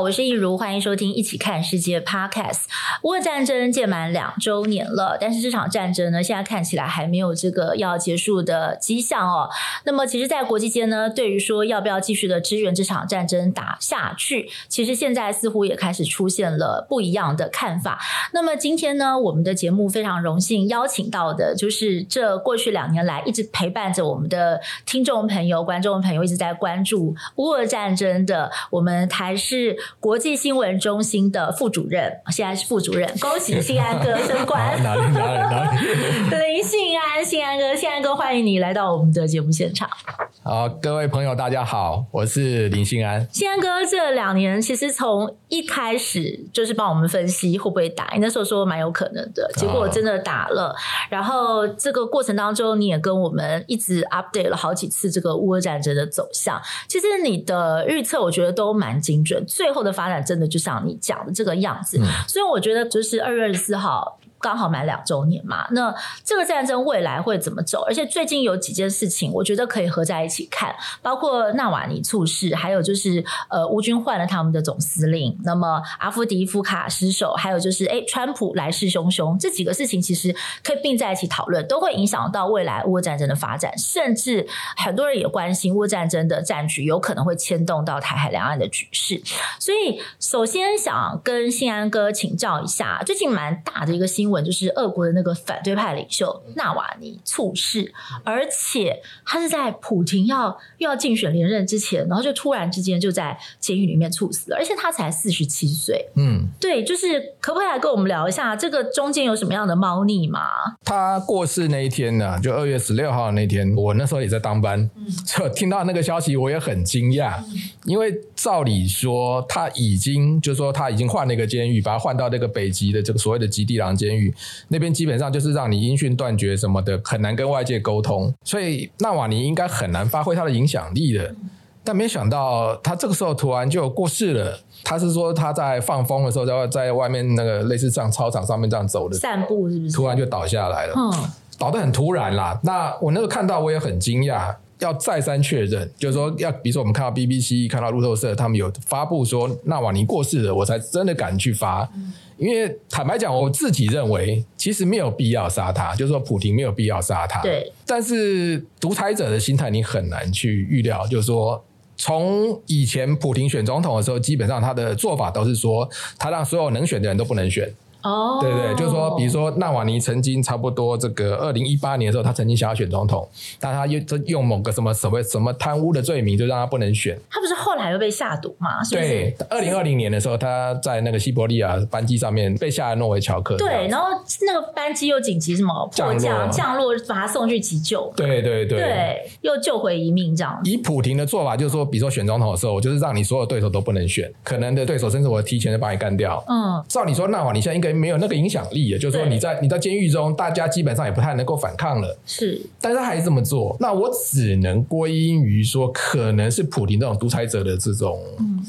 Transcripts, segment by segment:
我是益如，欢迎收听《一起看世界》Podcast。乌俄战争届满两周年了，但是这场战争呢，现在看起来还没有这个要结束的迹象哦。那么，其实，在国际间呢，对于说要不要继续的支援这场战争打下去，其实现在似乎也开始出现了不一样的看法。那么，今天呢，我们的节目非常荣幸邀请到的，就是这过去两年来一直陪伴着我们的听众朋友、观众朋友，一直在关注乌俄战争的我们台视。国际新闻中心的副主任，现在是副主任，恭喜信安哥升官。哪里哪里哪里？林 信安，信安哥，信安哥，欢迎你来到我们的节目现场。好，各位朋友，大家好，我是林信安。信安哥这两年其实从一开始就是帮我们分析会不会打，你那时候说蛮有可能的，结果真的打了。然后这个过程当中，你也跟我们一直 update 了好几次这个乌俄战争的走向。其实你的预测，我觉得都蛮精准。最后的发展真的就像你讲的这个样子，嗯、所以我觉得就是二月二十四号。刚好满两周年嘛，那这个战争未来会怎么走？而且最近有几件事情，我觉得可以合在一起看，包括纳瓦尼猝死，还有就是呃乌军换了他们的总司令，那么阿夫迪夫卡失守，还有就是诶川普来势汹汹，这几个事情其实可以并在一起讨论，都会影响到未来乌战争的发展，甚至很多人也关心乌战争的战局有可能会牵动到台海两岸的局势。所以首先想跟信安哥请教一下，最近蛮大的一个新闻。就是俄国的那个反对派领袖纳瓦尼猝逝，而且他是在普廷要又要竞选连任之前，然后就突然之间就在监狱里面猝死了，而且他才四十七岁。嗯，对，就是可不可以来跟我们聊一下这个中间有什么样的猫腻吗？他过世那一天呢，就二月十六号那天，我那时候也在当班，就听到那个消息，我也很惊讶，因为照理说他已经就是说他已经换了一个监狱，把他换到那个北极的这个所谓的极地狼监狱。那边基本上就是让你音讯断绝什么的，很难跟外界沟通，所以纳瓦尼应该很难发挥他的影响力的。但没想到他这个时候突然就过世了。他是说他在放风的时候，在在外面那个类似像操场上面这样走的散步，是不是？突然就倒下来了，嗯，倒得很突然啦。那我那个看到我也很惊讶，要再三确认，就是说要比如说我们看到 BBC 看到路透社他们有发布说纳瓦尼过世了，我才真的敢去发。嗯因为坦白讲，我自己认为其实没有必要杀他，就是说普廷没有必要杀他。对。但是独裁者的心态你很难去预料，就是说从以前普廷选总统的时候，基本上他的做法都是说他让所有能选的人都不能选。哦，对对，就是说，比如说纳瓦尼曾经差不多这个二零一八年的时候，他曾经想要选总统，但他用用某个什么所谓什么贪污的罪名，就让他不能选。他不是后来又被下毒吗？是不是？对，二零二零年的时候，他在那个西伯利亚班机上面被下了诺维乔克。对，然后那个班机又紧急什么迫降降落，把他送去急救。对对对，对，又救回一命这样。以普廷的做法，就是说，比如说选总统的时候，我就是让你所有对手都不能选，可能的对手甚至我提前就把你干掉。嗯，照你说，纳瓦尼现在应该。没有那个影响力，也就是说你在你在监狱中，大家基本上也不太能够反抗了。是，但是他还是这么做，那我只能归因于说，可能是普廷这种独裁者的这种，嗯，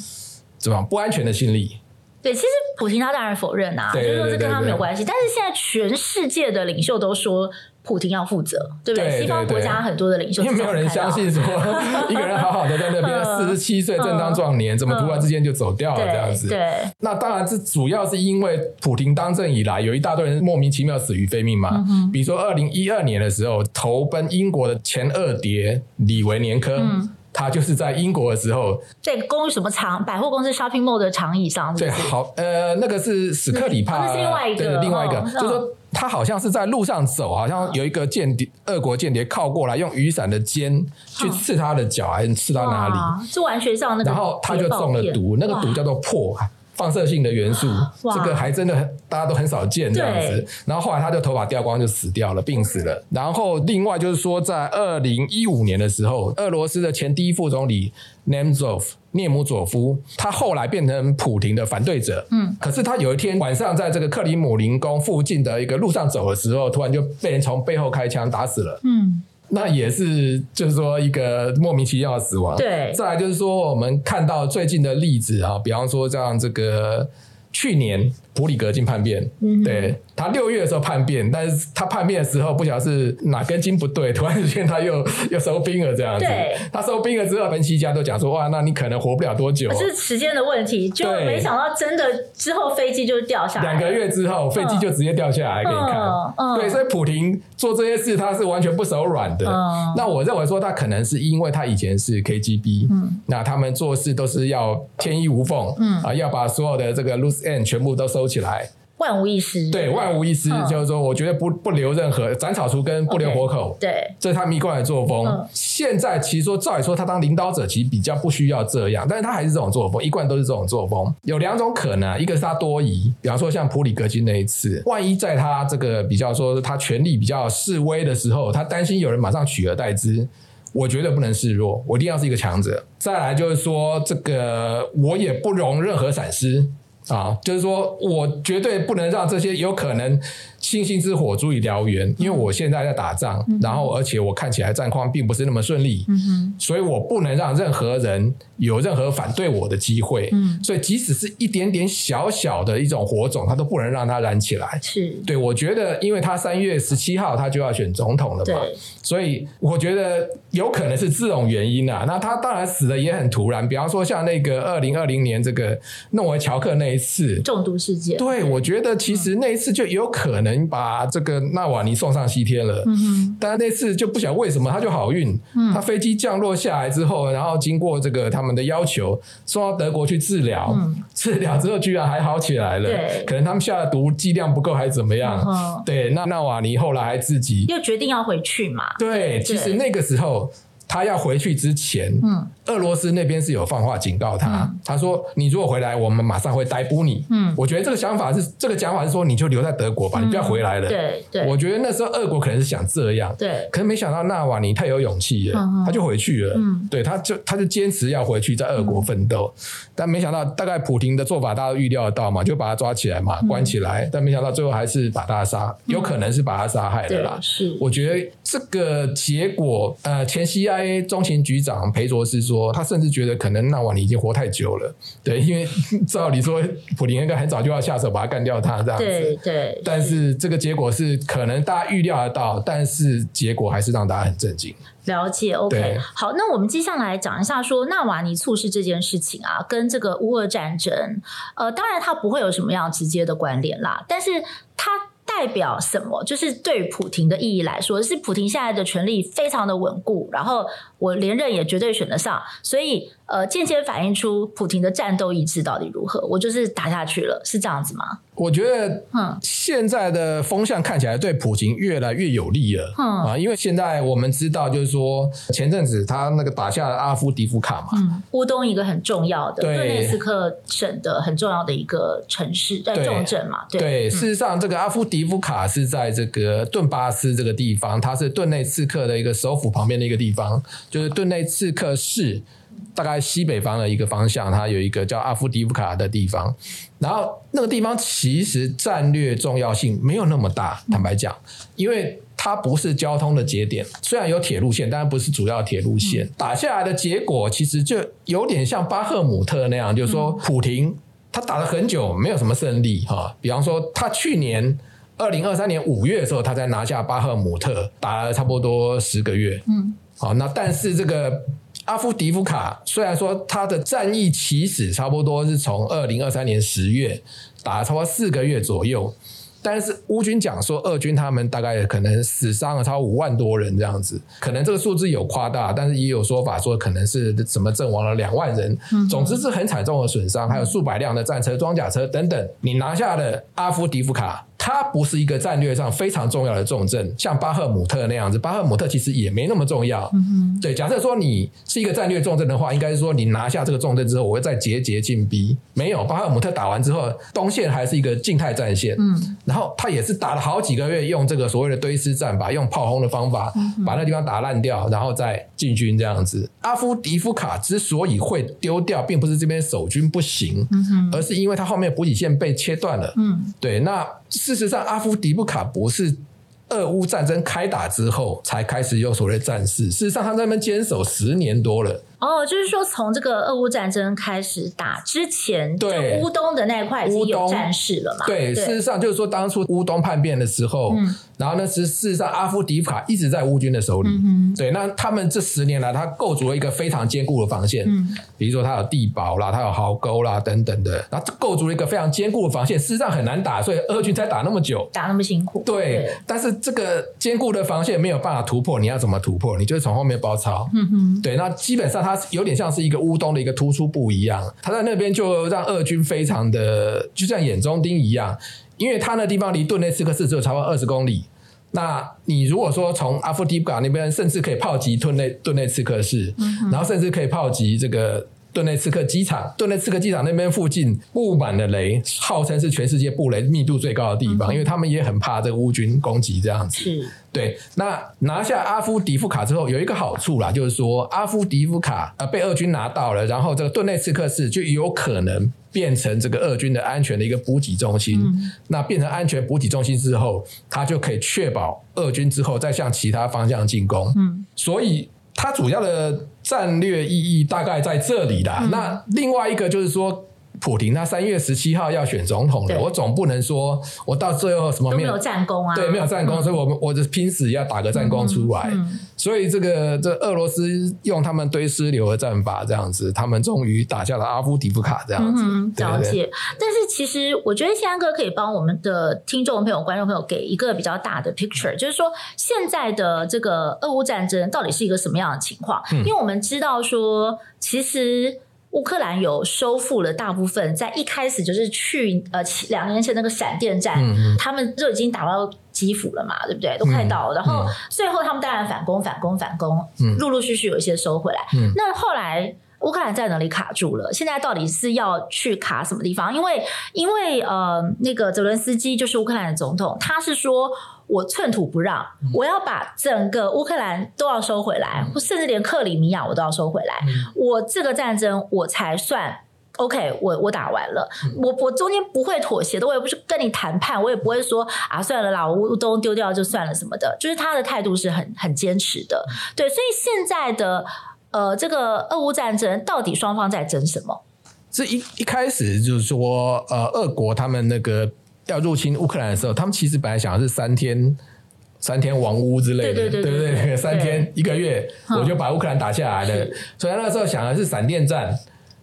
怎么样不安全的心理。对，其实普京他当然否认啊，就是说这跟他没有关系。但是现在全世界的领袖都说。普京要负责，对不对？对对对，西方国家很多的领袖，因为没有人相信说 一个人好好的在那边四十七岁正当壮年，怎么突然之间就走掉了这样子？对，那当然这主要是因为普廷当政以来，有一大堆人莫名其妙死于非命嘛。嗯、比如说二零一二年的时候，投奔英国的前二谍李维年科。嗯他就是在英国的时候，在公寓什么长百货公司 shopping mall 的长椅上是是，对，好，呃，那个是史克里帕，那是另外一个，对，另外一个，哦、就是说他好像是在路上走，好像有一个间谍，俄国间谍靠过来，用雨伞的尖去刺他的脚，还是刺到哪里？是完全上那个，然后他就中了毒，那个毒叫做釙。放射性的元素，这个还真的大家都很少见这样子。然后后来他就头发掉光就死掉了，病死了。然后另外就是说，在二零一五年的时候，俄罗斯的前第一副总理 Nemtsov 涅姆佐夫，他后来变成普廷的反对者。嗯，可是他有一天晚上在这个克里姆林宫附近的一个路上走的时候，突然就被人从背后开枪打死了。嗯。那也是，就是说一个莫名其妙的死亡。对，再来就是说，我们看到最近的例子啊，比方说像这个去年普里格金叛变，嗯，对。他六月的时候叛变，但是他叛变的时候不晓得是哪根筋不对，突然之间他又 又收兵了这样子。对，他收兵了之后，分析家都讲说哇，那你可能活不了多久，是时间的问题。就没想到真的之后飞机就掉下来，两个月之后飞机就直接掉下来给你看。对，所以普廷做这些事他是完全不手软的。嗯、那我认为说他可能是因为他以前是 KGB，嗯，那他们做事都是要天衣无缝，嗯啊，要把所有的这个 loose end 全部都收起来。万无一失，对，万无一失，就是说，我觉得不不留任何斩草除根，不留活口，对，这是他们一贯的作风。现在其实说，照理说，他当领导者其实比较不需要这样，但是他还是这种作风，一贯都是这种作风。有两种可能，一个是他多疑，比方说像普里格金那一次，万一在他这个比较说他权力比较示威的时候，他担心有人马上取而代之，我觉得不能示弱，我一定要是一个强者。再来就是说，这个我也不容任何闪失。啊，就是说我绝对不能让这些有可能星星之火足以燎原，因为我现在在打仗，嗯、然后而且我看起来战况并不是那么顺利，嗯、哼所以我不能让任何人有任何反对我的机会。嗯、所以即使是一点点小小的一种火种，他都不能让它燃起来。是对，我觉得，因为他三月十七号他就要选总统了嘛，对所以我觉得有可能是这种原因啊。那他当然死的也很突然，比方说像那个二零二零年这个诺维乔克那。一次中毒事件，对，我觉得其实那一次就有可能把这个纳瓦尼送上西天了。嗯哼，但那次就不晓得为什么他就好运，嗯，他飞机降落下来之后，然后经过这个他们的要求送到德国去治疗，嗯，治疗之后居然还好起来了。对，可能他们下的毒剂量不够还是怎么样？对，那纳瓦尼后来还自己又决定要回去嘛？对，其实那个时候。他要回去之前，嗯，俄罗斯那边是有放话警告他，嗯、他说：“你如果回来，我们马上会逮捕你。”嗯，我觉得这个想法是，这个讲法是说，你就留在德国吧，嗯、你不要回来了。对对，对我觉得那时候俄国可能是想这样，对，可是没想到纳瓦尼太有勇气了，嗯、他就回去了。嗯，对，他就他就坚持要回去在俄国奋斗，嗯、但没想到大概普廷的做法大家都预料得到嘛，就把他抓起来嘛，关起来，嗯、但没想到最后还是把他杀，有可能是把他杀害了啦。是，我觉得这个结果，呃，前 CIA 中情局。长裴卓斯说，他甚至觉得可能纳瓦尼已经活太久了，对，因为 照理说普林应该很早就要下手把他干掉，他这样子，对对。但是这个结果是可能大家预料得到，但是结果还是让大家很震惊。了解，OK，好，那我们接下来讲一下说纳瓦尼猝死这件事情啊，跟这个乌俄战争，呃，当然它不会有什么样直接的关联啦，但是它。代表什么？就是对于普廷的意义来说，是普廷现在的权力非常的稳固，然后我连任也绝对选得上，所以呃，间接反映出普亭的战斗意志到底如何。我就是打下去了，是这样子吗？我觉得，嗯，现在的风向看起来对普京越来越有利了，嗯啊，因为现在我们知道，就是说前阵子他那个打下了阿夫迪夫卡嘛，嗯，乌东一个很重要的顿内斯克省的很重要的一个城市，在重镇嘛，对，对，事实上这个阿夫迪夫卡是在这个顿巴斯这个地方，它是顿内茨克的一个首府旁边的一个地方，就是顿内茨克市。大概西北方的一个方向，它有一个叫阿夫迪夫卡的地方，然后那个地方其实战略重要性没有那么大，坦白讲，因为它不是交通的节点，虽然有铁路线，但不是主要铁路线。打下来的结果其实就有点像巴赫姆特那样，就是说普廷他打了很久没有什么胜利哈，比方说他去年二零二三年五月的时候，他才拿下巴赫姆特，打了差不多十个月，嗯，好，那但是这个。阿夫迪夫卡虽然说他的战役起始差不多是从二零二三年十月打了差不多四个月左右，但是乌军讲说俄军他们大概可能死伤了超五万多人这样子，可能这个数字有夸大，但是也有说法说可能是什么阵亡了两万人，总之是很惨重的损伤，还有数百辆的战车、装甲车等等。你拿下了阿夫迪夫卡。它不是一个战略上非常重要的重镇，像巴赫姆特那样子。巴赫姆特其实也没那么重要。嗯哼，对。假设说你是一个战略重镇的话，应该是说你拿下这个重镇之后，我会再节节进逼。没有，巴赫姆特打完之后，东线还是一个静态战线。嗯，然后他也是打了好几个月，用这个所谓的堆尸战法，用炮轰的方法把那地方打烂掉，然后再进军这样子。阿夫迪夫卡之所以会丢掉，并不是这边守军不行，嗯哼，而是因为他后面补给线被切断了。嗯，对。那事实上，阿夫迪布卡不是。俄乌战争开打之后，才开始有所谓战事。事实上，他在那边坚守十年多了。哦，就是说，从这个俄乌战争开始打之前，对乌东的那一块已经有战事了嘛？对，对，事实上就是说，当初乌东叛变的时候，嗯、然后呢，是事实上阿夫迪夫卡一直在乌军的手里。嗯、对，那他们这十年来，他构筑了一个非常坚固的防线。嗯，比如说他有地堡啦，他有壕沟啦等等的，然后构筑了一个非常坚固的防线。事实上很难打，所以俄军才打那么久，打那么辛苦。对，对但是这个坚固的防线没有办法突破，你要怎么突破？你就是从后面包抄。嗯哼，对，那基本上它有点像是一个。乌东的一个突出部一样，它在那边就让俄军非常的就像眼中钉一样，因为它那地方离顿内茨克市只有差不多二十公里。那你如果说从阿夫迪布卡那边，甚至可以炮击顿内顿内茨克市，嗯、然后甚至可以炮击这个顿内茨克机场。顿内茨克机场那边附近布满了雷，号称是全世界布雷密度最高的地方，嗯、因为他们也很怕这个乌军攻击这样子。是。对，那拿下阿夫迪夫卡之后，有一个好处啦，就是说阿夫迪夫卡呃被俄军拿到了，然后这个顿内茨克市就有可能变成这个俄军的安全的一个补给中心。嗯、那变成安全补给中心之后，它就可以确保俄军之后再向其他方向进攻。嗯，所以它主要的战略意义大概在这里啦。嗯、那另外一个就是说。普廷他三月十七号要选总统了，我总不能说我到最后什么没有，没有战功啊？对，没有战功，嗯、所以我们我就拼死要打个战功出来。嗯嗯、所以这个这俄罗斯用他们堆尸流的战法这样子，他们终于打下了阿夫迪夫卡这样子。嗯、了解。但是其实我觉得宪安哥可以帮我们的听众朋友、观众朋友给一个比较大的 picture，就是说现在的这个俄乌战争到底是一个什么样的情况？嗯、因为我们知道说，其实。乌克兰有收复了大部分，在一开始就是去呃两年前那个闪电战，他们就已经打到基辅了嘛，对不对？都快到了，嗯、然后最后他们当然反攻、反攻、反攻，陆陆续续有一些收回来。嗯、那后来乌克兰在哪里卡住了？现在到底是要去卡什么地方？因为因为呃，那个泽伦斯基就是乌克兰的总统，他是说。我寸土不让，我要把整个乌克兰都要收回来，或甚至连克里米亚我都要收回来。我这个战争我才算 OK，我我打完了，我我中间不会妥协的，我也不是跟你谈判，我也不会说啊算了啦，乌东丢掉就算了什么的，就是他的态度是很很坚持的。对，所以现在的呃这个俄乌战争到底双方在争什么？这一一开始就是说呃俄国他们那个。要入侵乌克兰的时候，他们其实本来想的是三天、三天王屋之类的，对，不对？三天一个月，我就把乌克兰打下来了。所以那个时候想的是闪电战，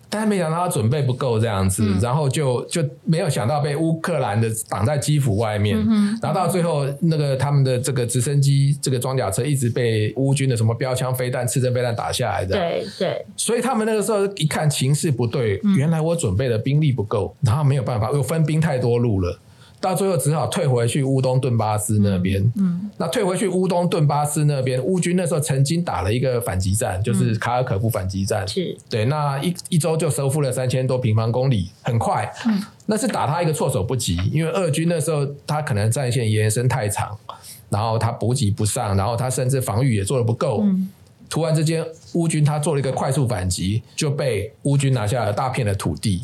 但是没想到他准备不够这样子，嗯、然后就就没有想到被乌克兰的挡在基辅外面，嗯、然后到最后那个他们的这个直升机、这个装甲车一直被乌军的什么标枪飞弹、刺针飞弹打下来的。对对，所以他们那个时候一看情势不对，嗯、原来我准备的兵力不够，然后没有办法，又分兵太多路了。到最后只好退回去乌东顿巴斯那边。嗯，嗯，那退回去乌东顿巴斯那边，乌军那时候曾经打了一个反击战，就是卡尔可夫反击战。是、嗯，对，那一一周就收复了三千多平方公里，很快。嗯，那是打他一个措手不及，因为俄军那时候他可能战线延伸太长，然后他补给不上，然后他甚至防御也做的不够。嗯，突然之间，乌军他做了一个快速反击，就被乌军拿下了大片的土地。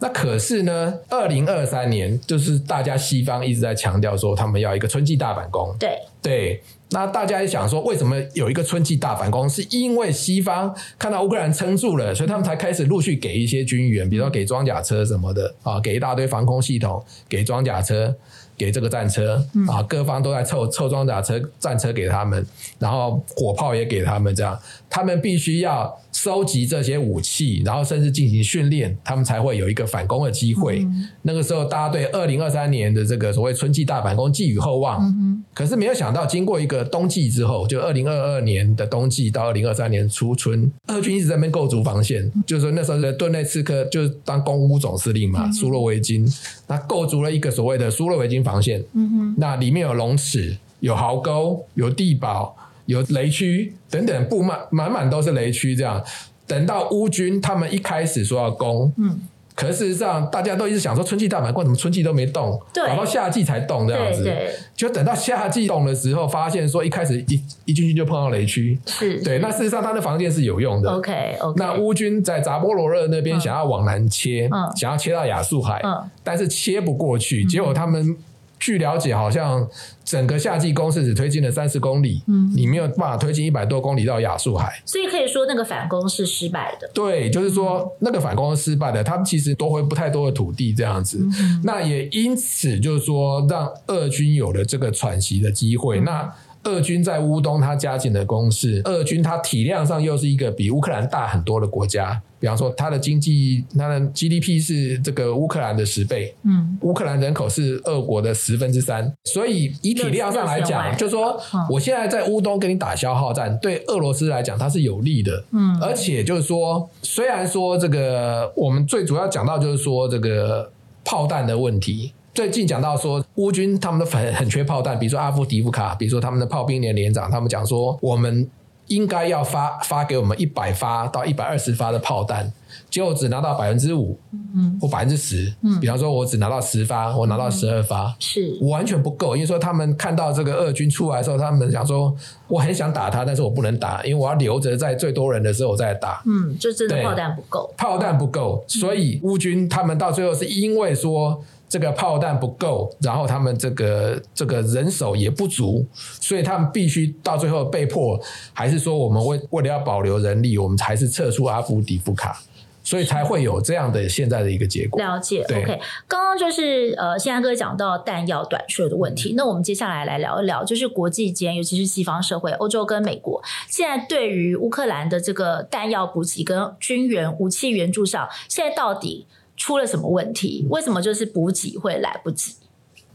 那可是呢，二零二三年就是大家西方一直在强调说，他们要一个春季大反攻。对对，那大家也想说，为什么有一个春季大反攻？是因为西方看到乌克兰撑住了，所以他们才开始陆续给一些军援，比如说给装甲车什么的啊，给一大堆防空系统，给装甲车。给这个战车啊，各方都在凑凑装甲车、战车给他们，然后火炮也给他们，这样他们必须要收集这些武器，然后甚至进行训练，他们才会会有一个反攻的机会。嗯、那个时候，大家对二零二三年的这个所谓春季大反攻寄予厚望。嗯、可是没有想到，经过一个冬季之后，就二零二二年的冬季到二零二三年初春，俄军一直在那边构筑防线。嗯、就是说那时候的顿内茨克就是当公乌总司令嘛，苏洛维金，他构筑了一个所谓的苏洛维金防线。嗯，那里面有龙齿、有壕沟、有地堡、有雷区等等，布满满满都是雷区，这样。等到乌军他们一开始说要攻，嗯，可事实上大家都一直想说春季大满贯，怎么春季都没动，对，搞到夏季才动这样子，对，就等到夏季动的时候，发现说一开始一一进去就碰到雷区，是，对，那事实上他的防线是有用的，OK OK，那乌军在扎波罗热那边想要往南切，嗯，想要切到亚速海，嗯，但是切不过去，结果他们。据了解，好像整个夏季攻势只推进了三十公里，嗯，你没有办法推进一百多公里到亚速海，所以可以说那个反攻是失败的。对，就是说那个反攻是失败的，他们其实夺回不太多的土地这样子，嗯、那也因此就是说让俄军有了这个喘息的机会。嗯、那俄军在乌东，他加紧了攻势。俄军他体量上又是一个比乌克兰大很多的国家，比方说它的经济，它的 GDP 是这个乌克兰的十倍。嗯，乌克兰人口是俄国的十分之三，所以以体量上来讲，就是说我现在在乌东跟你打消耗战，对俄罗斯来讲它是有利的。嗯，而且就是说，虽然说这个我们最主要讲到就是说这个炮弹的问题。最近讲到说，乌军他们都很很缺炮弹，比如说阿夫迪夫卡，比如说他们的炮兵连连长，他们讲说，我们应该要发发给我们一百发到一百二十发的炮弹，结果只拿到百分之五，嗯，或百分之十，嗯，比方说我只拿到十发，我拿到十二发，是。完全不够，因为说他们看到这个俄军出来的时候，他们想说，我很想打他，但是我不能打，因为我要留着在最多人的时候我再打，嗯，就真的炮弹不够，炮弹不够，所以乌军他们到最后是因为说。这个炮弹不够，然后他们这个这个人手也不足，所以他们必须到最后被迫，还是说我们为为了要保留人力，我们还是撤出阿夫迪夫卡，所以才会有这样的现在的一个结果。了解对，OK。刚刚就是呃，现在哥讲到弹药短缺的问题，那我们接下来来聊一聊，就是国际间，尤其是西方社会，欧洲跟美国，现在对于乌克兰的这个弹药补给跟军援武器援助上，现在到底出了什么问题？为什么就是补给会来不及？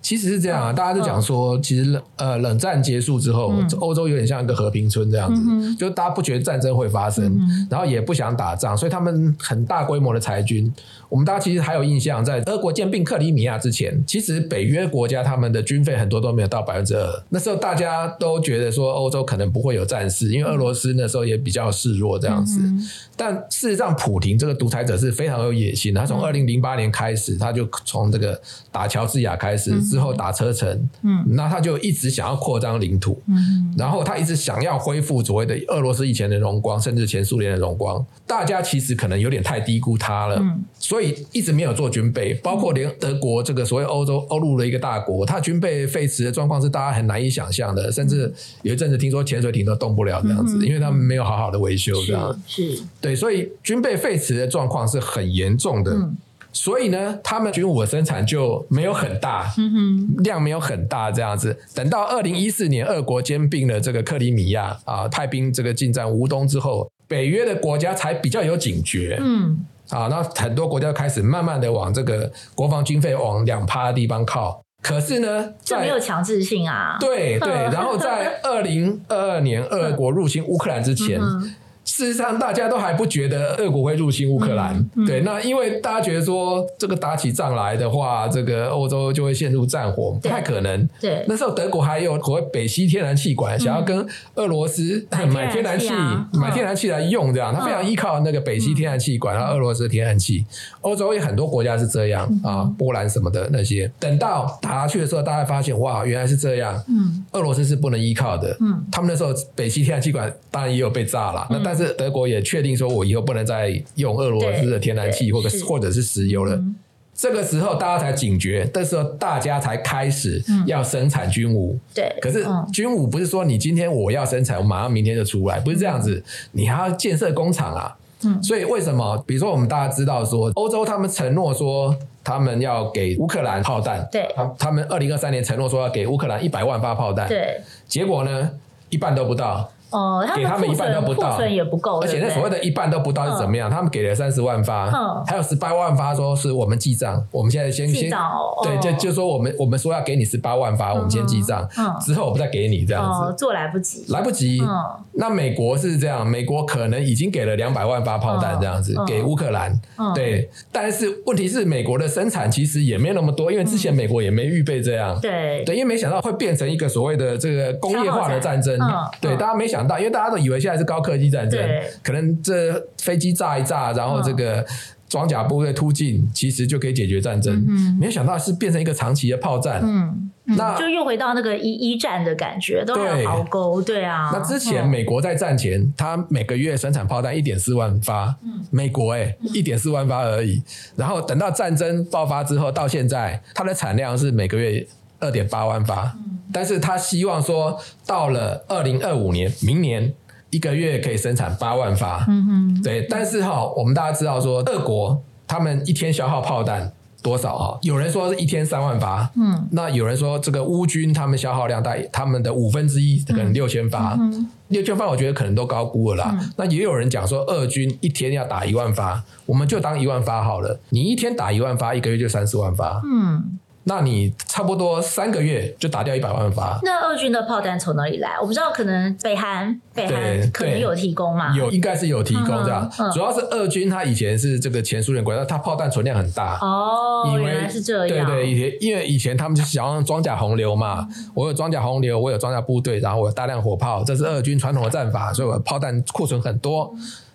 其实是这样啊，大家都讲说，其实冷呃冷战结束之后，欧洲有点像一个和平村这样子，就大家不觉得战争会发生，然后也不想打仗，所以他们很大规模的裁军。我们大家其实还有印象，在俄国兼并克里米亚之前，其实北约国家他们的军费很多都没有到百分之二。那时候大家都觉得说欧洲可能不会有战事，因为俄罗斯那时候也比较示弱这样子。但事实上，普廷这个独裁者是非常有野心的。他从二零零八年开始，他就从这个打乔治亚开始。之后打车臣，嗯，那他就一直想要扩张领土，嗯，然后他一直想要恢复所谓的俄罗斯以前的荣光，甚至前苏联的荣光。大家其实可能有点太低估他了，嗯，所以一直没有做军备，包括连德国这个所谓欧洲欧陆的一个大国，他军备废弛的状况是大家很难以想象的，甚至有一阵子听说潜水艇都动不了这样子，因为他们没有好好的维修这样，是，是。对，所以军备废弛的状况是很严重的。嗯所以呢，他们军武的生产就没有很大，嗯、哼量没有很大这样子。等到二零一四年，俄国兼并了这个克里米亚啊，派兵这个进占乌东之后，北约的国家才比较有警觉。嗯，啊，那很多国家开始慢慢的往这个国防军费往两趴的地方靠。可是呢，这没有强制性啊。对对，然后在二零二二年，俄国入侵乌克兰之前。嗯事实上，大家都还不觉得俄国会入侵乌克兰。嗯嗯、对，那因为大家觉得说，这个打起仗来的话，这个欧洲就会陷入战火，不太可能。对，那时候德国还有所谓北溪天然气管，嗯、想要跟俄罗斯买天然气，买天然气来用，这样，他非常依靠那个北溪天然气管，然后俄罗斯的天然气。欧洲有很多国家是这样啊，波兰什么的那些。等到打下去的时候，大家发现哇，原来是这样。嗯，俄罗斯是不能依靠的。嗯，他们那时候北溪天然气管当然也有被炸了。那但是德国也确定说，我以后不能再用俄罗斯的天然气或者或者是石油了。嗯、这个时候大家才警觉，这时候大家才开始要生产军武。对、嗯，可是军武不是说你今天我要生产，我马上明天就出来，不是这样子，你还要建设工厂啊。嗯，所以为什么？比如说我们大家知道说，欧洲他们承诺说他们要给乌克兰炮弹，对，他他们二零二三年承诺说要给乌克兰一百万发炮弹，对，结果呢，一半都不到。哦，给他们一半都不到，库存也不够，而且那所谓的一半都不到是怎么样？他们给了三十万发，还有十八万发说是我们记账，我们现在先先对，就就说我们我们说要给你十八万发，我们先记账，之后我不再给你这样子，做来不及，来不及。那美国是这样，美国可能已经给了两百万发炮弹这样子给乌克兰，对，但是问题是美国的生产其实也没有那么多，因为之前美国也没预备这样，对。对，因为没想到会变成一个所谓的这个工业化的战争，对，大家没想到，因为大家都以为。现在是高科技战争，可能这飞机炸一炸，然后这个装甲部队突进，其实就可以解决战争。嗯、没想到是变成一个长期的炮战。嗯，那就又回到那个一一战的感觉，都还有壕沟。对，啊，那之前美国在战前，他每个月生产炮弹一点四万发。嗯、美国哎，一点四万发而已。然后等到战争爆发之后，到现在，它的产量是每个月二点八万发。嗯、但是他希望说，到了二零二五年，明年。一个月可以生产八万发，嗯哼，对，但是哈，我们大家知道说，俄国他们一天消耗炮弹多少哈？有人说是一天三万发，嗯，那有人说这个乌军他们消耗量大他们的五分之一，可能六千发，六千发我觉得可能都高估了啦。嗯、那也有人讲说，俄军一天要打一万发，我们就当一万发好了。你一天打一万发，一个月就三四万发，嗯。那你差不多三个月就打掉一百万发。那俄军的炮弹从哪里来？我不知道，可能北韩北韩可能有提供嘛？有，应该是有提供这样。主要是俄军他以前是这个前苏联国家，他炮弹存量很大。哦，原来是这样。对对，以前因为以前他们就想要装甲洪流嘛，我有装甲洪流，我有装甲部队，然后我有大量火炮，这是俄军传统的战法，所以我炮弹库存很多。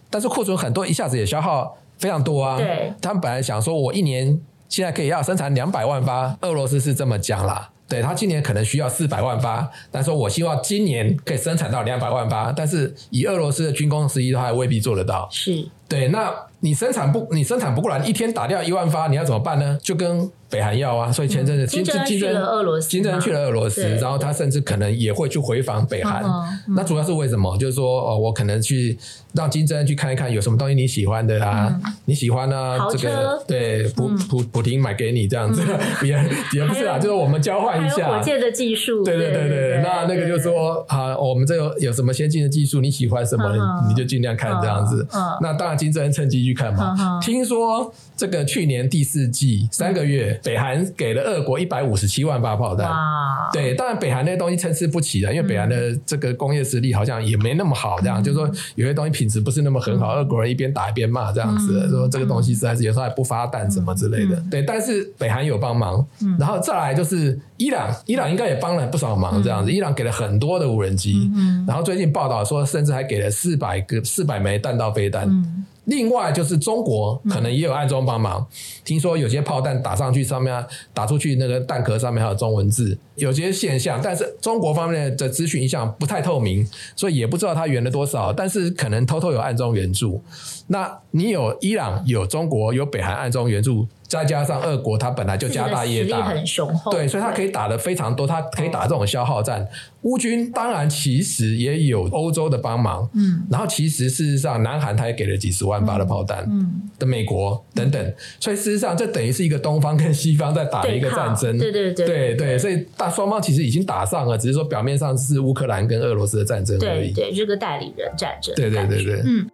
但是库存很多，一下子也消耗非常多啊。对，他们本来想说我一年。现在可以要生产两百万发，俄罗斯是这么讲啦。对，他今年可能需要四百万发，但是我希望今年可以生产到两百万发，但是以俄罗斯的军工实力，他还未必做得到。是，对，那你生产不，你生产不过来，一天打掉一万发，你要怎么办呢？就跟北韩要啊，所以前阵子金正恩去了俄罗斯，金正恩去了俄罗斯，然后他甚至可能也会去回访北韩。那主要是为什么？就是说，哦，我可能去让金正恩去看一看，有什么东西你喜欢的啊？你喜欢啊？这个对，普普普丁买给你这样子，也也不是啊，就是我们交换一下。火箭的技术，对对对对，那那个就是说啊，我们这有有什么先进的技术，你喜欢什么，你就尽量看这样子。那当然，金正恩趁机去看嘛。听说这个去年第四季三个月。北韩给了俄国一百五十七万发炮弹，哇。对，当然北韩那些东西参差不齐的，因为北韩的这个工业实力好像也没那么好，这样、嗯、就是说有些东西品质不是那么很好，俄、嗯、国人一边打一边骂这样子，嗯、说这个东西实在是有时候还不发弹什么之类的，嗯、对，但是北韩有帮忙，嗯、然后再来就是伊朗，伊朗应该也帮了不少忙这样子，嗯、伊朗给了很多的无人机，嗯、然后最近报道说甚至还给了四百个四百枚弹道飞弹。嗯另外就是中国可能也有暗中帮忙，嗯、听说有些炮弹打上去上面打出去那个弹壳上面还有中文字，有些现象，但是中国方面的资讯一向不太透明，所以也不知道它援了多少，但是可能偷偷有暗中援助。那你有伊朗、有中国、有北韩暗中援助。再加上俄国，它本来就家大业大，很雄厚，对，所以它可以打得非常多，它可以打这种消耗战。乌军当然其实也有欧洲的帮忙，嗯，然后其实事实上，南韩它也给了几十万发的炮弹，嗯，的美国等等，所以事实上这等于是一个东方跟西方在打一个战争，对对对，对。对，所以大双方其实已经打上了，只是说表面上是乌克兰跟俄罗斯的战争而已，对，这个代理人战争，对对对对，嗯。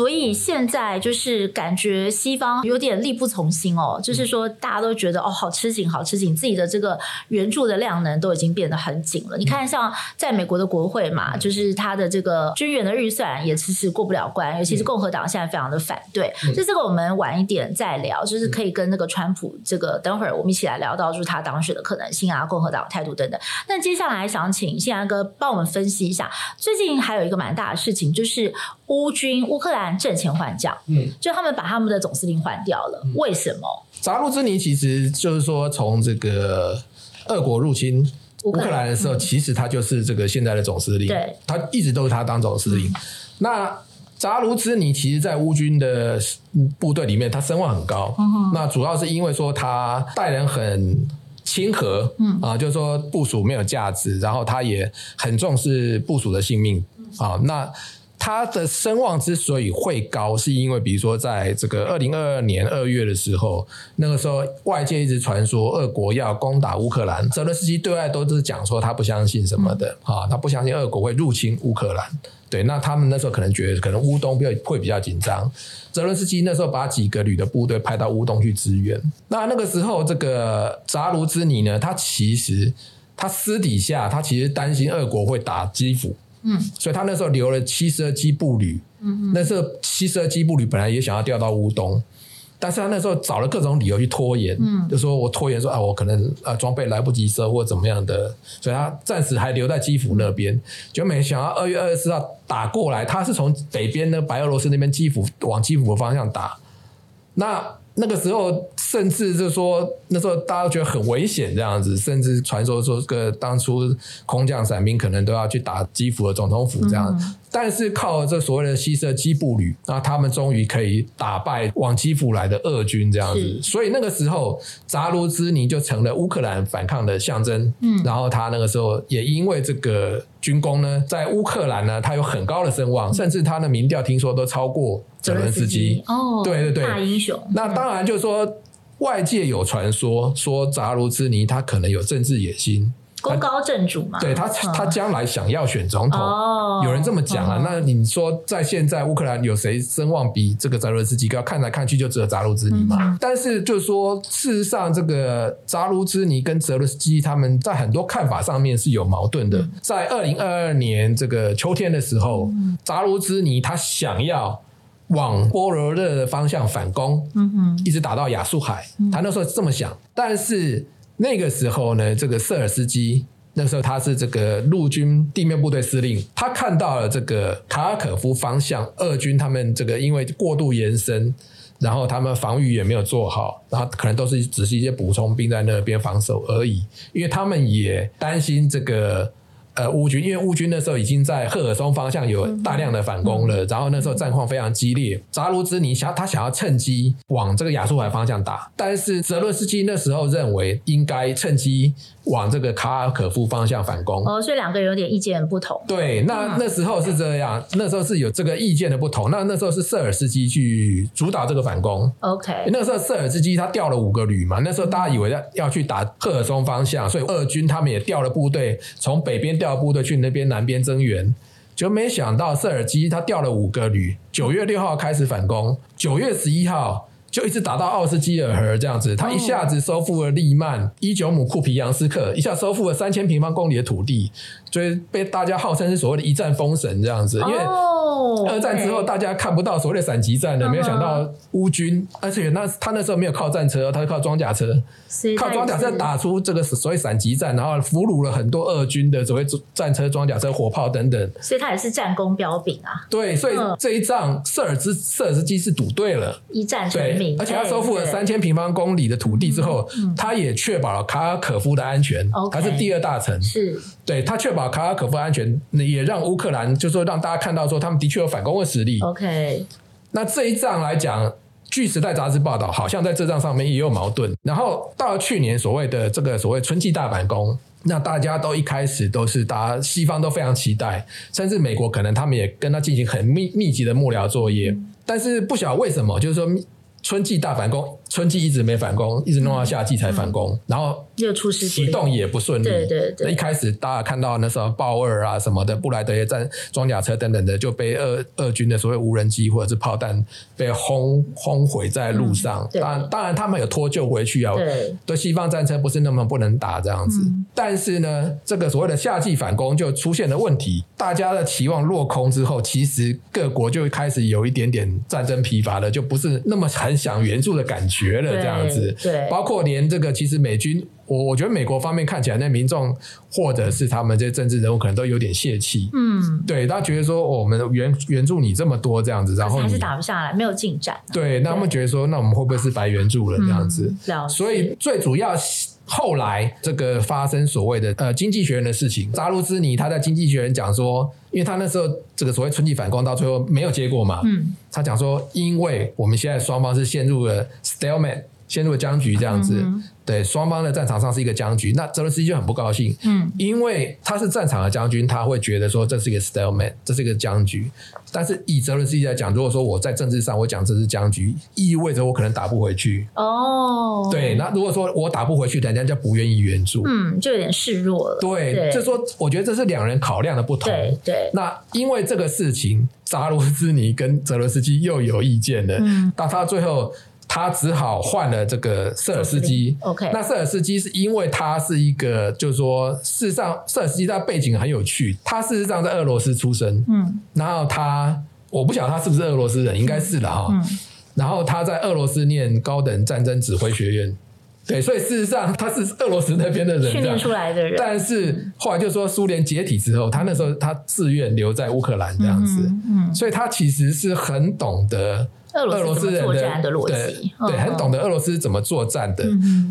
所以现在就是感觉西方有点力不从心哦，就是说大家都觉得哦，好吃紧，好吃紧，自己的这个援助的量能都已经变得很紧了。你看，像在美国的国会嘛，就是他的这个军援的预算也迟迟过不了关，尤其是共和党现在非常的反对。就这个我们晚一点再聊，就是可以跟那个川普这个等会儿我们一起来聊到，就是他当选的可能性啊，共和党态度等等。那接下来想请信安哥帮我们分析一下，最近还有一个蛮大的事情，就是乌军乌克兰。阵前换将，嗯，就他们把他们的总司令换掉了，嗯、为什么？扎卢兹尼其实就是说，从这个俄国入侵乌克兰的时候，嗯、其实他就是这个现在的总司令，对，他一直都是他当总司令。嗯、那扎卢兹尼其实，在乌军的部队里面，他声望很高。嗯、那主要是因为说他待人很亲和，嗯啊，就是说部署没有价值，然后他也很重视部署的性命啊，那。他的声望之所以会高，是因为比如说在这个二零二二年二月的时候，那个时候外界一直传说俄国要攻打乌克兰，泽伦斯基对外都是讲说他不相信什么的啊，他不相信俄国会入侵乌克兰。对，那他们那时候可能觉得可能乌东会会比较紧张，泽伦斯基那时候把几个旅的部队派到乌东去支援。那那个时候这个扎卢兹尼呢，他其实他私底下他其实担心俄国会打基辅。嗯，所以他那时候留了七十二机步旅，嗯嗯，那时候七十二机步旅本来也想要调到乌东，但是他那时候找了各种理由去拖延，嗯，就说我拖延说啊，我可能啊装备来不及收或怎么样的，所以他暂时还留在基辅那边，就没想到二月二十四号打过来，他是从北边的白俄罗斯那边基辅往基辅的方向打，那。那个时候，甚至就是说，那时候大家都觉得很危险，这样子，甚至传说说，这个当初空降伞兵可能都要去打基辅的总统府这样。嗯、但是靠这所谓的西色基步旅，那他们终于可以打败往基辅来的俄军这样子。所以那个时候，扎卢兹尼就成了乌克兰反抗的象征。嗯，然后他那个时候也因为这个军功呢，在乌克兰呢，他有很高的声望，甚至他的民调听说都超过。泽伦斯基哦，对对对，大英雄。那当然就是说，外界有传说说扎卢兹尼他可能有政治野心，功高震主嘛。对他，他将来想要选总统，哦、有人这么讲啊。哦、那你说，在现在乌克兰有谁声望比这个泽伦斯基高？看来看去就只有扎卢兹尼嘛。嗯、但是就是说，事实上，这个扎卢兹尼跟泽伦斯基他们在很多看法上面是有矛盾的。嗯、在二零二二年这个秋天的时候，嗯、扎卢兹尼他想要。往波罗热的方向反攻，嗯哼，一直打到亚速海。嗯、他那时候是这么想，但是那个时候呢，这个瑟尔斯基，那时候他是这个陆军地面部队司令，他看到了这个卡尔可夫方向俄军他们这个因为过度延伸，然后他们防御也没有做好，然后可能都是只是一些补充兵在那边防守而已，因为他们也担心这个。呃，乌军因为乌军那时候已经在赫尔松方向有大量的反攻了，嗯、然后那时候战况非常激烈。扎卢兹尼想他想要趁机往这个亚速海方向打，但是泽伦斯基那时候认为应该趁机。往这个卡尔可夫方向反攻哦，所以两个人有点意见不同。对，那那时候是这样，那时候是有这个意见的不同。那那时候是瑟尔斯基去主导这个反攻。OK，那时候瑟尔斯基他调了五个旅嘛，那时候大家以为要要去打赫尔松方向，所以俄军他们也调了部队从北边调部队去那边南边增援，就没想到瑟尔基他调了五个旅，九月六号开始反攻，九月十一号。就一直打到奥斯基尔河这样子，他一下子收复了利曼、伊久姆、库皮扬斯克，一下收复了三千平方公里的土地，所以被大家号称是所谓的一战封神这样子，因为。二战之后，大家看不到所谓的闪击战的，没有想到乌军，而且那他那时候没有靠战车，他是靠装甲车，靠装甲车打出这个所谓闪击战，然后俘虏了很多俄军的所谓战车、装甲车、火炮等等。所以他也是战功彪炳啊。对，所以这一仗瑟尔兹瑟尔斯基是赌对了，一战成名。而且他收复了三千平方公里的土地之后，他也确保了卡尔可夫的安全，他是第二大城，是对他确保卡尔可夫安全，也让乌克兰就是说让大家看到说他们的确有反攻的实力。OK，那这一仗来讲，据时代杂志报道，好像在这仗上面也有矛盾。然后到了去年所谓的这个所谓春季大反攻，那大家都一开始都是大家西方都非常期待，甚至美国可能他们也跟他进行很密密集的幕僚作业，嗯、但是不晓得为什么，就是说春季大反攻。春季一直没反攻，一直弄到夏季才反攻，嗯、然后又出事，启动也不顺利。对对对，一开始大家看到那时候豹二啊什么的，布莱德叶战装甲车等等的，就被二二军的所谓无人机或者是炮弹被轰轰毁在路上。嗯、当然，当然他们有脱救回去啊。对，对西方战车不是那么不能打这样子。嗯、但是呢，这个所谓的夏季反攻就出现了问题，大家的期望落空之后，其实各国就开始有一点点战争疲乏了，就不是那么很想援助的感觉。绝了这样子，对，包括连这个，其实美军，我我觉得美国方面看起来，那民众或者是他们这些政治人物，可能都有点泄气，嗯，对，他觉得说我们援援助你这么多这样子，然后还是打不下来，没有进展，对，那他们觉得说，那我们会不会是白援助了这样子？嗯、所以最主要后来这个发生所谓的呃经济学人的事情，扎卢兹尼他在经济学人讲说，因为他那时候这个所谓春季反攻到最后没有结果嘛，嗯，他讲说，因为我们现在双方是陷入了 stalemate。陷入了僵局这样子。嗯对，双方的战场上是一个僵局，那泽伦斯基就很不高兴，嗯，因为他是战场的将军，他会觉得说这是一个 stalemate，这是一个僵局。但是以泽伦斯基来讲，如果说我在政治上我讲这是僵局，意味着我可能打不回去。哦，对，那如果说我打不回去，人家就不愿意援助，嗯，就有点示弱了。对，就说我觉得这是两人考量的不同。对对。那因为这个事情，扎罗兹尼跟泽伦斯基又有意见了，嗯，那他最后。他只好换了这个瑟尔斯基。OK，那瑟尔斯基是因为他是一个，就是说，事实上，瑟尔斯基他背景很有趣。他事实上在俄罗斯出生，嗯，然后他，我不晓得他是不是俄罗斯人，应该是的哈。嗯，然后他在俄罗斯念高等战争指挥学院，对，所以事实上他是俄罗斯那边的人，训练出来的人。但是后来就说苏联解体之后，他那时候他自愿留在乌克兰这样子，嗯，所以他其实是很懂得。俄罗斯人的逻辑，对，对，很懂得俄罗斯怎么作战的。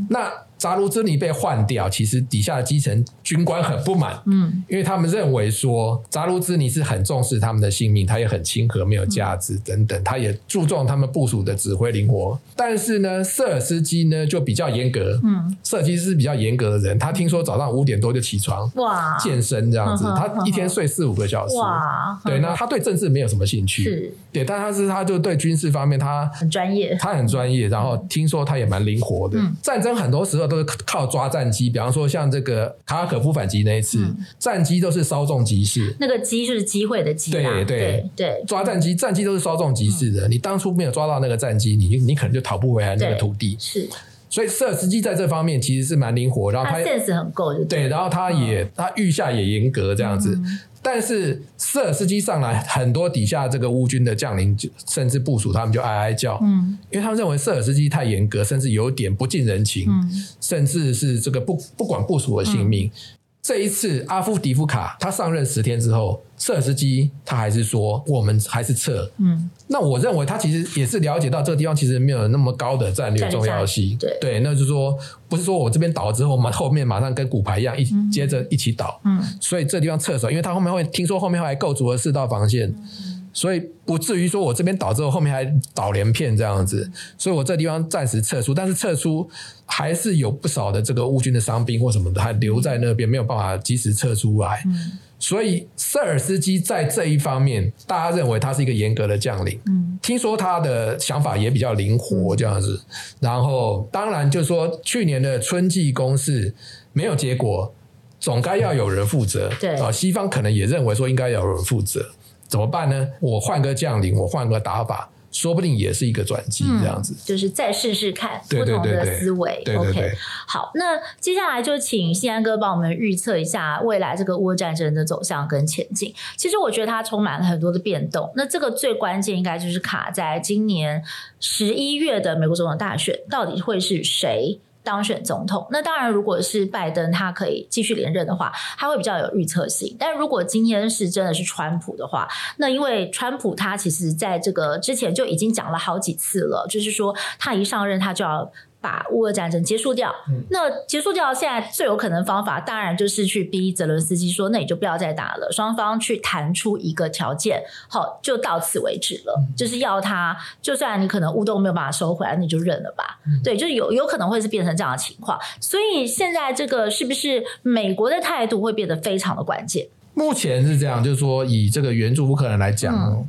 那扎卢兹尼被换掉，其实底下的基层军官很不满，嗯，因为他们认为说扎卢兹尼是很重视他们的性命，他也很亲和，没有价值等等，他也注重他们部署的指挥灵活。但是呢，瑟尔斯基呢就比较严格，嗯，瑟尔斯基是比较严格的人，他听说早上五点多就起床，哇，健身这样子，他一天睡四五个小时，哇，对，那他对政治没有什么兴趣，是，对，但他是他就对军事方面他很专业，他很专业，然后听说他也蛮灵活的，战争很多时候。都是靠抓战机，比方说像这个卡尔可夫反击那一次，嗯、战机都是稍纵即逝。那个机就是机会的机，对对对，对抓战机，战机都是稍纵即逝的。嗯、你当初没有抓到那个战机，你你可能就逃不回来那个土地。是，所以瑟尔斯基在这方面其实是蛮灵活，然后他 sense 很够，就对，然后他也、嗯、他御下也严格这样子。嗯但是瑟尔斯基上来，很多底下这个乌军的将领，甚至部署他们就哀哀叫，嗯，因为他们认为瑟尔斯基太严格，甚至有点不近人情，嗯，甚至是这个不不管部署的性命。嗯这一次，阿夫迪夫卡他上任十天之后，瑟尔斯基他还是说我们还是撤。嗯，那我认为他其实也是了解到这个地方其实没有那么高的战略重要性。对对，那就是说不是说我这边倒了之后，马后面马上跟骨牌一样一、嗯、接着一起倒。嗯，所以这地方撤手，因为他后面会听说后面还构筑了四道防线。嗯所以不至于说我这边倒之后，后面还倒连片这样子，所以我这地方暂时撤出，但是撤出还是有不少的这个乌军的伤兵或什么的还留在那边，没有办法及时撤出来。嗯，所以瑟尔斯基在这一方面，大家认为他是一个严格的将领。嗯，听说他的想法也比较灵活这样子。然后当然就是说，去年的春季攻势没有结果，总该要有人负责。对啊，西方可能也认为说应该要有人负责。怎么办呢？我换个将领，我换个打法，说不定也是一个转机，这样子、嗯。就是再试试看不同的思维。对对对。OK，好，那接下来就请西安哥帮我们预测一下未来这个乌俄战争的走向跟前进。其实我觉得它充满了很多的变动。那这个最关键应该就是卡在今年十一月的美国总统大选，到底会是谁当选总统，那当然，如果是拜登，他可以继续连任的话，他会比较有预测性。但如果今天是真的是川普的话，那因为川普他其实在这个之前就已经讲了好几次了，就是说他一上任他就要。把乌俄战争结束掉，嗯、那结束掉，现在最有可能的方法，当然就是去逼泽伦斯基说，那你就不要再打了，双方去谈出一个条件，好，就到此为止了，嗯、就是要他，就算你可能乌东没有办法收回来，你就认了吧，嗯、对，就有有可能会是变成这样的情况，所以现在这个是不是美国的态度会变得非常的关键？目前是这样，就是说以这个援助乌克兰来讲，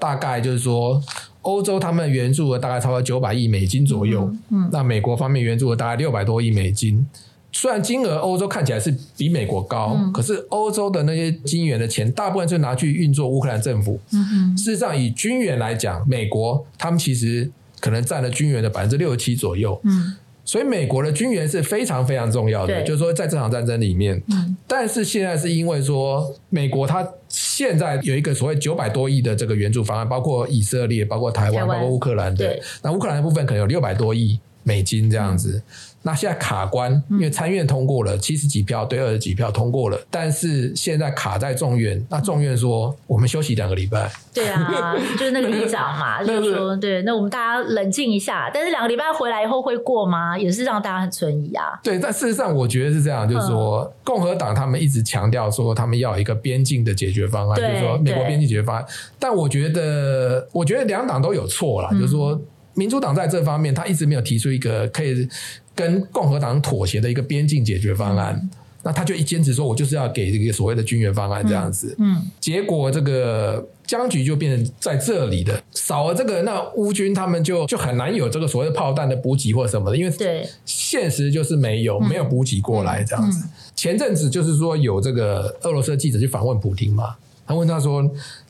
大概就是说。欧洲他们援助了大概超过九百亿美金左右，嗯，嗯，那美国方面援助了大概六百多亿美金。虽然金额欧洲看起来是比美国高，嗯、可是欧洲的那些金元的钱大部分就拿去运作乌克兰政府。嗯哼，事实上以军援来讲，美国他们其实可能占了军援的百分之六十七左右。嗯。所以美国的军援是非常非常重要的，就是说在这场战争里面，嗯、但是现在是因为说美国它现在有一个所谓九百多亿的这个援助方案，包括以色列、包括台湾、台包括乌克兰，对，对。那乌克兰的部分可能有六百多亿美金这样子。嗯那现在卡关，因为参院通过了七十几票对二十几票通过了，但是现在卡在众院。那众院说我们休息两个礼拜。对啊，就是那个议长嘛，就是说对，那我们大家冷静一下。但是两个礼拜回来以后会过吗？也是让大家很存疑啊。对，但事实上我觉得是这样，就是说共和党他们一直强调说他们要一个边境的解决方案，就是说美国边境解决方案。但我觉得，我觉得两党都有错啦，就是说。民主党在这方面，他一直没有提出一个可以跟共和党妥协的一个边境解决方案。嗯那他就一坚持说，我就是要给这个所谓的军援方案这样子。嗯，嗯，结果这个僵局就变成在这里的，少了这个，那乌军他们就就很难有这个所谓的炮弹的补给或什么的，因为对现实就是没有没有补给过来这样子。前阵子就是说有这个俄罗斯记者去访问普京嘛，他问他说。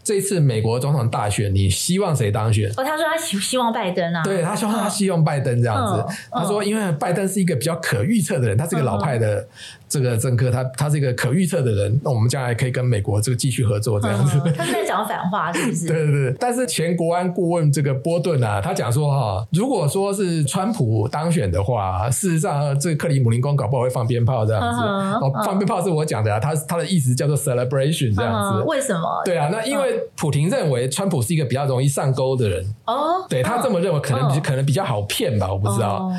这一次美国总统大选，你希望谁当选？哦，他说他希希望拜登啊。对，他希望他希望拜登这样子。嗯、他说，因为拜登是一个比较可预测的人，他是个老派的这个政客，他他是一个可预测的人。那我们将来可以跟美国这个继续合作这样子。嗯、他是在讲反话，是不是？对对对。但是前国安顾问这个波顿啊，他讲说哈，如果说是川普当选的话，事实上这个克里姆林宫搞不好会放鞭炮这样子。嗯、哦，放鞭炮是我讲的啊，他他的意思叫做 celebration 这样子。嗯、为什么？对啊，那因为普廷认为。川普是一个比较容易上钩的人哦，对他这么认为，可能可能比较好骗吧，我不知道，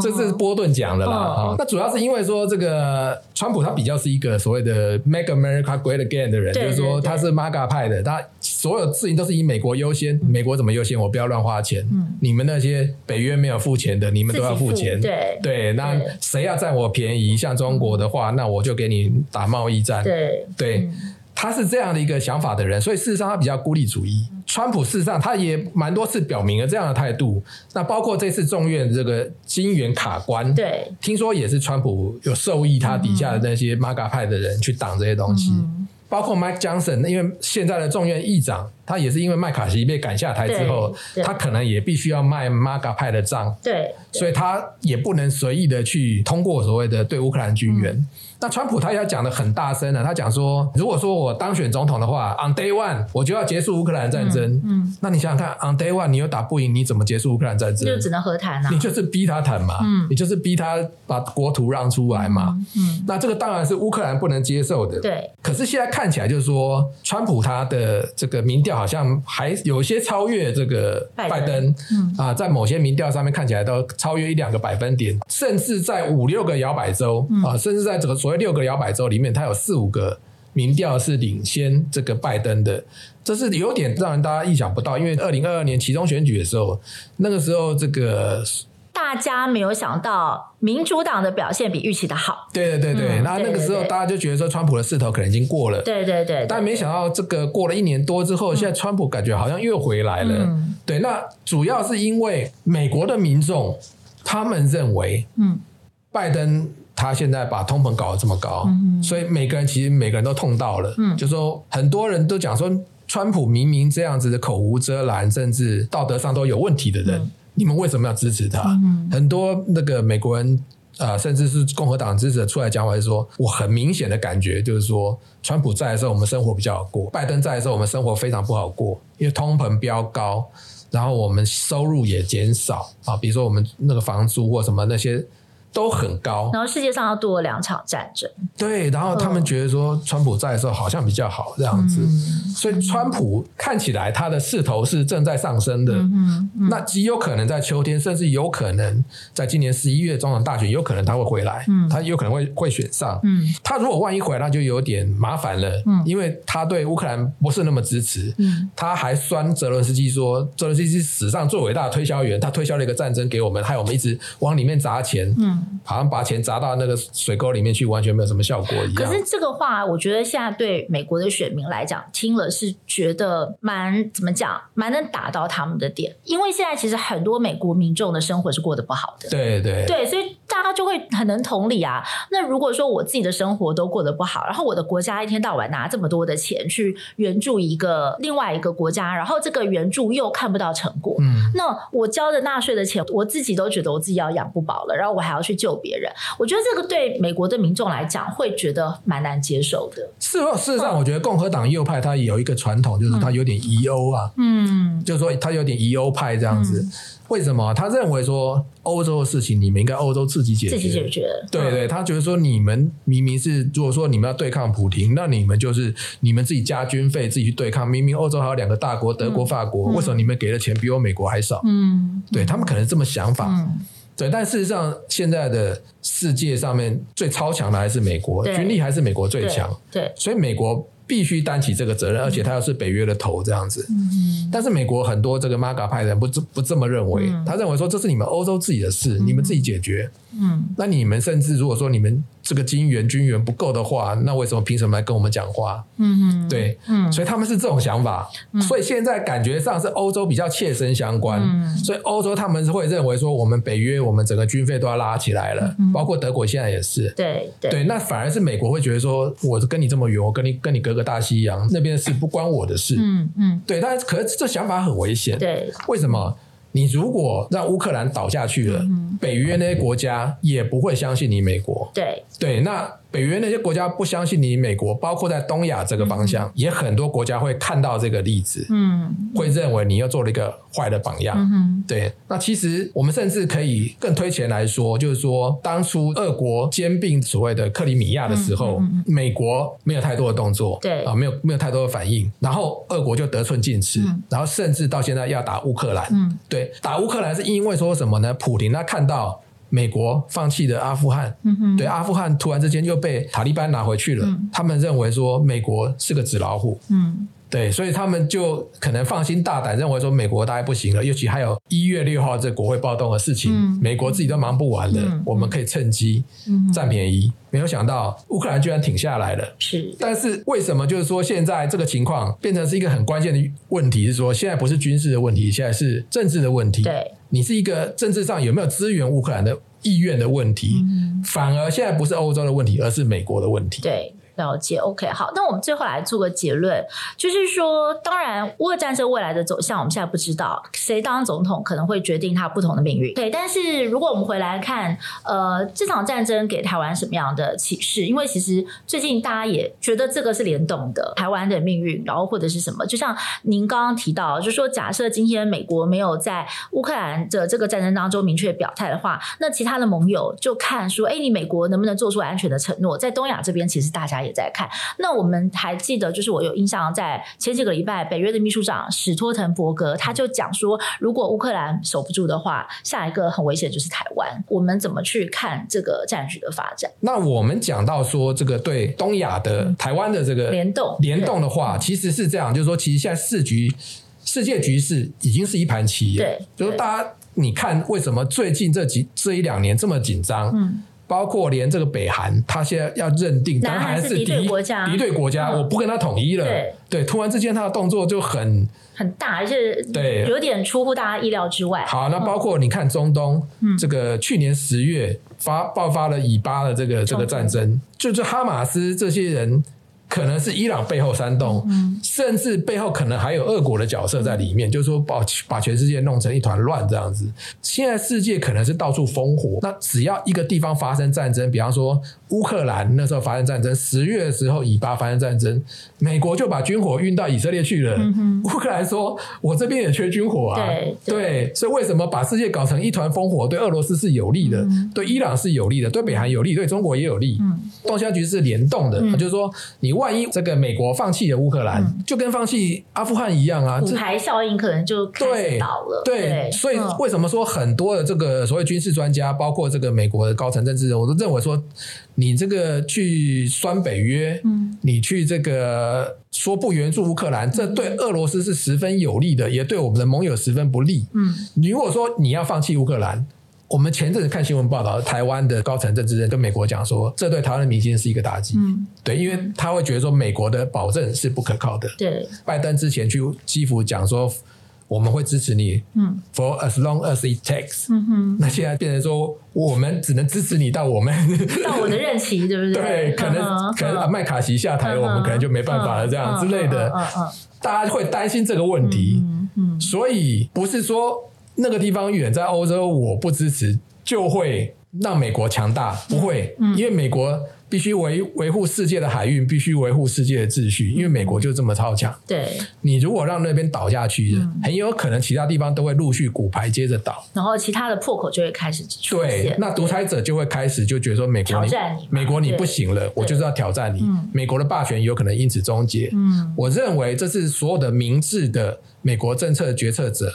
这是波顿讲的啦。那主要是因为说这个川普他比较是一个所谓的 Make America Great Again 的人，就是说他是 MAGA 派的，他所有事情都是以美国优先，美国怎么优先，我不要乱花钱。你们那些北约没有付钱的，你们都要付钱。对对，那谁要占我便宜，像中国的话，那我就给你打贸易战。对对。他是这样的一个想法的人，所以事实上他比较孤立主义。川普事实上他也蛮多次表明了这样的态度。那包括这次众院这个金援卡关，对，听说也是川普有授意他底下的那些 MAGA 派的人去挡这些东西。嗯、包括 Mike Johnson，因为现在的众院议长，他也是因为麦卡锡被赶下台之后，他可能也必须要卖 MAGA 派的账，对，所以他也不能随意的去通过所谓的对乌克兰军援。嗯那川普他也要讲的很大声了，他讲说，如果说我当选总统的话，on day one 我就要结束乌克兰战争。嗯，嗯，那你想想看，on day one 你又打不赢，你怎么结束乌克兰战争？就只能和谈啊。你就是逼他谈嘛，嗯，你就是逼他把国土让出来嘛。嗯，嗯，那这个当然是乌克兰不能接受的。对。可是现在看起来就是说，川普他的这个民调好像还有些超越这个拜登。嗯。啊，在某些民调上面看起来都超越一两个百分点，甚至在五六个摇摆州啊，甚至在这个。所谓六个摇摆州里面，它有四五个民调是领先这个拜登的，这是有点让人大家意想不到。因为二零二二年其中选举的时候，那个时候这个大家没有想到民主党的表现比预期的好。对对对对，那、嗯、那个时候大家就觉得说川普的势头可能已经过了。对对对，但没想到这个过了一年多之后，嗯、现在川普感觉好像又回来了。嗯、对，那主要是因为美国的民众他们认为，嗯，拜登。他现在把通膨搞得这么高，嗯、所以每个人其实每个人都痛到了。嗯，就说很多人都讲说，川普明明这样子的口无遮拦，甚至道德上都有问题的人，嗯、你们为什么要支持他？嗯、很多那个美国人啊、呃，甚至是共和党支持者出来讲话，说我很明显的感觉就是说，川普在的时候我们生活比较好过，拜登在的时候我们生活非常不好过，因为通膨飙高，然后我们收入也减少啊，比如说我们那个房租或什么那些。都很高，然后世界上要多了两场战争，对，然后他们觉得说川普在的时候好像比较好这样子，嗯、所以川普看起来他的势头是正在上升的，嗯嗯、那极有可能在秋天，甚至有可能在今年十一月中的大选，有可能他会回来，嗯、他有可能会会选上，嗯、他如果万一回来，那就有点麻烦了，嗯、因为他对乌克兰不是那么支持，嗯、他还酸泽伦斯基说，泽伦斯基是史上最伟大的推销员，他推销了一个战争给我们，害我们一直往里面砸钱，嗯好像把钱砸到那个水沟里面去，完全没有什么效果一样。可是这个话，我觉得现在对美国的选民来讲，听了是觉得蛮怎么讲，蛮能打到他们的点。因为现在其实很多美国民众的生活是过得不好的。对对对，所以大家就会很能同理啊。那如果说我自己的生活都过得不好，然后我的国家一天到晚拿这么多的钱去援助一个另外一个国家，然后这个援助又看不到成果，嗯，那我交的纳税的钱，我自己都觉得我自己要养不饱了，然后我还要去救别人，我觉得这个对美国的民众来讲会觉得蛮难接受的。事实事实上，我觉得共和党右派他有一个传统，就是他有点疑欧啊，嗯，就是说他有点疑欧派这样子。嗯、为什么？他认为说欧洲的事情你们应该欧洲自己解决，自己解决。对对，他觉得说你们明明是如果说你们要对抗普廷，那你们就是你们自己加军费自己去对抗。明明欧洲还有两个大国，德国、法国，嗯、为什么你们给的钱比我美国还少？嗯，对他们可能这么想法。嗯对，但事实上，现在的世界上面最超强的还是美国，对军力还是美国最强。对，对所以美国必须担起这个责任，而且他又是北约的头这样子。嗯，但是美国很多这个 MAGA 派的人不不这么认为，他认为说这是你们欧洲自己的事，你们自己解决。嗯，那你们甚至如果说你们这个金元军援不够的话，那为什么凭什么来跟我们讲话？嗯嗯，对，嗯，所以他们是这种想法，所以现在感觉上是欧洲比较切身相关，所以欧洲他们是会认为说我们北约我们整个军费都要拉起来了，包括德国现在也是，对对，那反而是美国会觉得说，我跟你这么远，我跟你跟你隔个大西洋，那边的事不关我的事，嗯嗯，对，但是可是这想法很危险，对，为什么？你如果让乌克兰倒下去了，北约那些国家也不会相信你美国，对对，那。北约那些国家不相信你美国，包括在东亚这个方向，嗯、也很多国家会看到这个例子，嗯，会认为你又做了一个坏的榜样，嗯，对。那其实我们甚至可以更推前来说，就是说当初俄国兼并所谓的克里米亚的时候，美国没有太多的动作，对。啊，没有没有太多的反应，然后俄国就得寸进尺，嗯、然后甚至到现在要打乌克兰，嗯，对，打乌克兰是因为说什么呢？普林他看到。美国放弃的阿富汗，对阿富汗突然之间又被塔利班拿回去了。嗯、他们认为说美国是个纸老虎，嗯、对，所以他们就可能放心大胆认为说美国大概不行了。尤其还有一月六号这国会暴动的事情，嗯、美国自己都忙不完了，嗯、我们可以趁机占便宜。嗯、没有想到乌克兰居然挺下来了，是。但是为什么就是说现在这个情况变成是一个很关键的问题？是说现在不是军事的问题，现在是政治的问题。对。你是一个政治上有没有支援乌克兰的意愿的问题，嗯、反而现在不是欧洲的问题，而是美国的问题。对。了解，OK，好，那我们最后来做个结论，就是说，当然，乌俄战争未来的走向，我们现在不知道谁当总统可能会决定他不同的命运。对，但是如果我们回来看，呃，这场战争给台湾什么样的启示？因为其实最近大家也觉得这个是联动的，台湾的命运，然后或者是什么？就像您刚刚提到，就是说，假设今天美国没有在乌克兰的这个战争当中明确表态的话，那其他的盟友就看说，哎，你美国能不能做出安全的承诺？在东亚这边，其实大家也在看，那我们还记得，就是我有印象，在前几个礼拜，北约的秘书长史托滕伯格他就讲说，如果乌克兰守不住的话，下一个很危险就是台湾。我们怎么去看这个战局的发展？那我们讲到说，这个对东亚的、嗯、台湾的这个联动联动的话，其实是这样，就是说，其实现在世局世界局势已经是一盘棋，对，就是大家你看，为什么最近这几这一两年这么紧张？嗯。包括连这个北韩，他现在要认定南韩是敌对国家，敌对国家，我不跟他统一了。对，对，突然之间他的动作就很很大，而且对，有点出乎大家意料之外。好，那包括你看中东，这个去年十月发爆发了以巴的这个这个战争，就是哈马斯这些人。可能是伊朗背后煽动，嗯、甚至背后可能还有俄国的角色在里面，嗯、就是说把把全世界弄成一团乱这样子。现在世界可能是到处烽火，那只要一个地方发生战争，比方说乌克兰那时候发生战争，十月的时候以巴发生战争，美国就把军火运到以色列去了。嗯、乌克兰说：“我这边也缺军火啊。对”对对，所以为什么把世界搞成一团烽火？对俄罗斯是有利的，嗯、对伊朗是有利的，对北韩有利，对中国也有利。嗯、东西局势是联动的，嗯、就是说你。万一这个美国放弃了乌克兰，嗯、就跟放弃阿富汗一样啊，骨牌效应可能就对倒了。对，对对，所以为什么说很多的这个所谓军事专家，包括这个美国的高层政治人，我都认为说，你这个去酸北约，嗯，你去这个说不援助乌克兰，这对俄罗斯是十分有利的，也对我们的盟友十分不利。嗯，如果说你要放弃乌克兰。我们前阵子看新闻报道，台湾的高层政治人跟美国讲说，这对台湾的民心是一个打击。嗯，对，因为他会觉得说，美国的保证是不可靠的。对，拜登之前去基辅讲说，我们会支持你。嗯，For as long as it takes。嗯哼，那现在变成说，我们只能支持你到我们 到我的任期，对不对？对，可能可能麦卡锡下台，我们可能就没办法了，这样之类的。嗯嗯，大家会担心这个问题。嗯嗯，所以不是说。那个地方远在欧洲，我不支持，就会让美国强大？不会，因为美国必须维维护世界的海运，必须维护世界的秩序，因为美国就这么超强。对，你如果让那边倒下去，很有可能其他地方都会陆续骨牌接着倒，然后其他的破口就会开始出现。对，那独裁者就会开始就觉得说，美国你，挑战你，美国你不行了，我就是要挑战你。美国的霸权有可能因此终结。嗯，我认为这是所有的明智的美国政策决策者。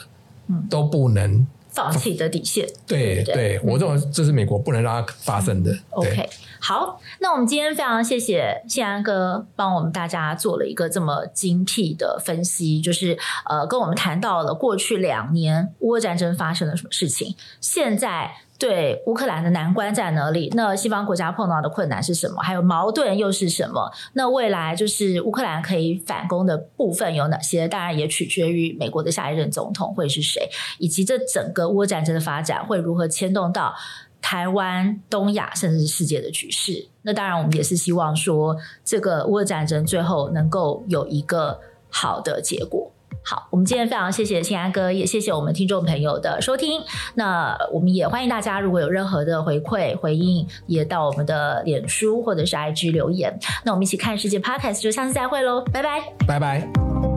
都不能放弃的底线。对对，对，我认为这是美国不能让它发生的。嗯、OK，好，那我们今天非常谢谢谢安哥帮我们大家做了一个这么精辟的分析，就是呃，跟我们谈到了过去两年乌俄战争发生了什么事情，现在。对乌克兰的难关在哪里？那西方国家碰到的困难是什么？还有矛盾又是什么？那未来就是乌克兰可以反攻的部分有哪些？当然也取决于美国的下一任总统会是谁，以及这整个乌战争的发展会如何牵动到台湾、东亚甚至是世界的局势。那当然，我们也是希望说，这个乌战争最后能够有一个好的结果。好，我们今天非常谢谢信安哥，也谢谢我们听众朋友的收听。那我们也欢迎大家，如果有任何的回馈回应，也到我们的脸书或者是 IG 留言。那我们一起看世界 Podcast，就下次再会喽，拜拜，拜拜。